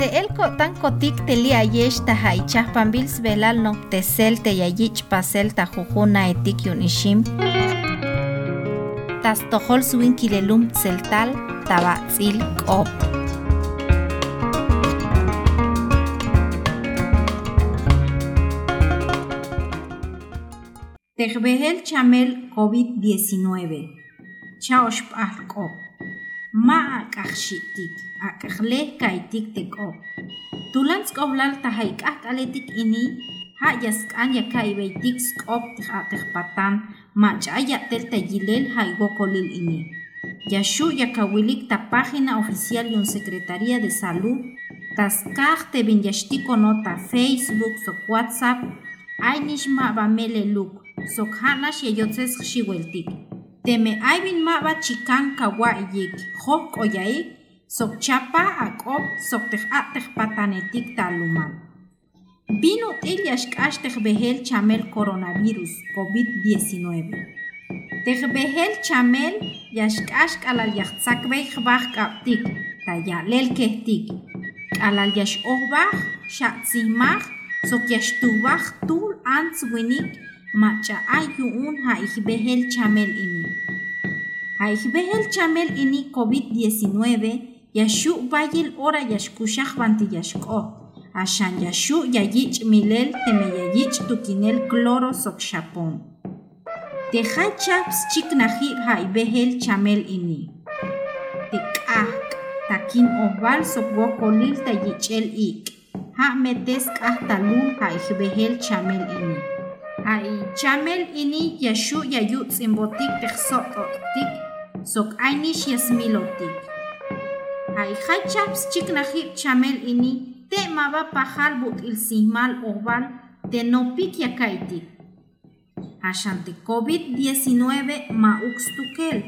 Se el tan kotik teli ayesh ta haichah pambils velal no te yayich pasel ta jujuna etik yun ishim. Tas tohol suin kilelum tseltal tabatzil kop. Tegbehel chamel COVID-19. Chaosh kop. Ma ak'ajxi'tik ak'ajlej kaytik tek'o. Tulan tz'ojlal tajayk'aj k'aletik ini ja' yask'an yaka' ib'eytik sk'op tij'atej patan mach'ay ya'tel tayilel jaywokolil ini. Yaxu' yakawilik ta página oficial yon secretaría de salud taskaj teb'inyaxtik nota facebook sok whatsapp ay nixma' b'ameleluk sok ja'nax yayotzes xiweltik teme aybin maba chikan kawa yik jok oyaik sok chapa akop sok patanetik taluman. Vino el yashkash tej behel chamel coronavirus COVID-19. Tej behel chamel yashkash kalal yachtsak bej baj kaptik tayalel kehtik. Kalal yash ohbaj shatzimaj sok yashtubaj tul ants winik macha ayuun ha behel chamel ini. Ha behel chamel ini COVID-19 yashu bayil ora yashkushaj banti yashko. Ashan yashu yayich milel teme yayich tukinel cloro sok chapon. Teja chaps chik nahi ha behel chamel ini. Tekah takin oval sok wokolil tayichel ik. Ha metes kah talun ha behel chamel ini. Chamel ini yashu yayu tzimbotik tehsototik sok ainish yasmilotik. Ay chaps chik najib chamel ini te maba but il sihmal oval te nopik yakaitik. Ashante COVID-19 ma uxtukel.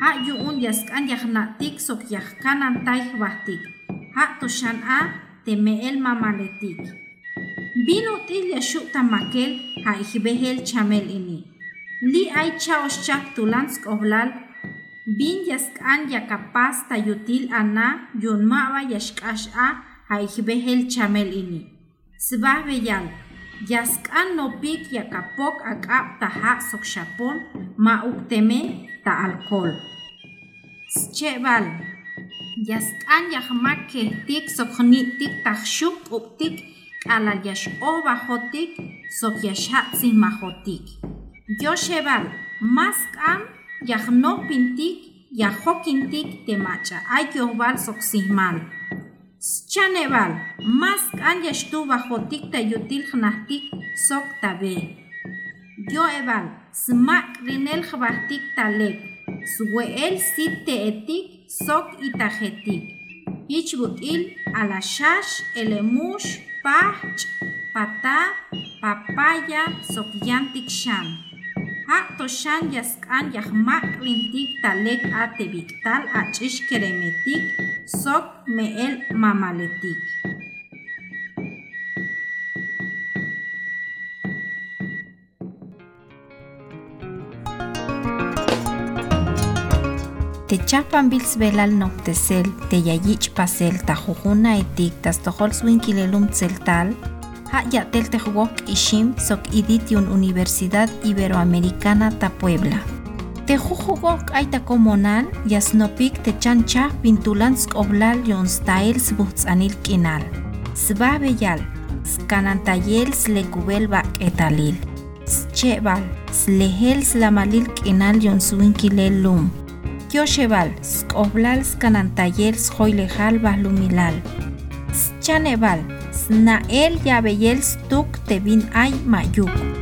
Ha yuun yaskan yahnatik sok yahkan antay bahtik. Ha toshan a te meel mamaletik. Vino til yashu tamakel ha ihbehel chamel ini. Li ay chaos chak tulansk oblal bin yaskan yakapas tayutil ana yun mawa yashkash a ha ihbehel chamel ini. Sbah beyal yaskan nopik yakapok akap taha sok shapon ma ukteme ta alcohol. Schebal yaskan yahmak kehtik sok nitik tahshuk uptik ala yash oba jotik sok yashatsi majotik. Yosheval, maskam yahno pintik yahokintik temacha ay yohbal sok sihmal. Chaneval, maskan yashtu bajotik tayutil hnahtik sok tabe. Yoeval, smak rinel jbahtik talek, suweel sit teetik sok itajetik. Ichbutil alashash elemush pach, pata, papaya, sokyantik shan. Ha toshan yaskan yahmak lintik talek ate biktal achish keremetik sok meel mamaletik. te chapan bils velal noctesel, te yayich pasel, ta jujuna etik, tas tohol swinkilelum tseltal, ha yatel te ishim sok iditiun Universidad Iberoamericana ta Puebla. Te jujugok aita comunal, yasnopik te chancha pintulansk oblal yon stails buhtsanil kinal. Sba beyal, skanantayel slekubel bak etalil. Schebal, slehel slamalil kinal yon swinkilelum. Kyoshebal, skoblal skanantayel schoilejal bahlumilal. Schaneval, snael yabeyel stuk tevin ay mayuk.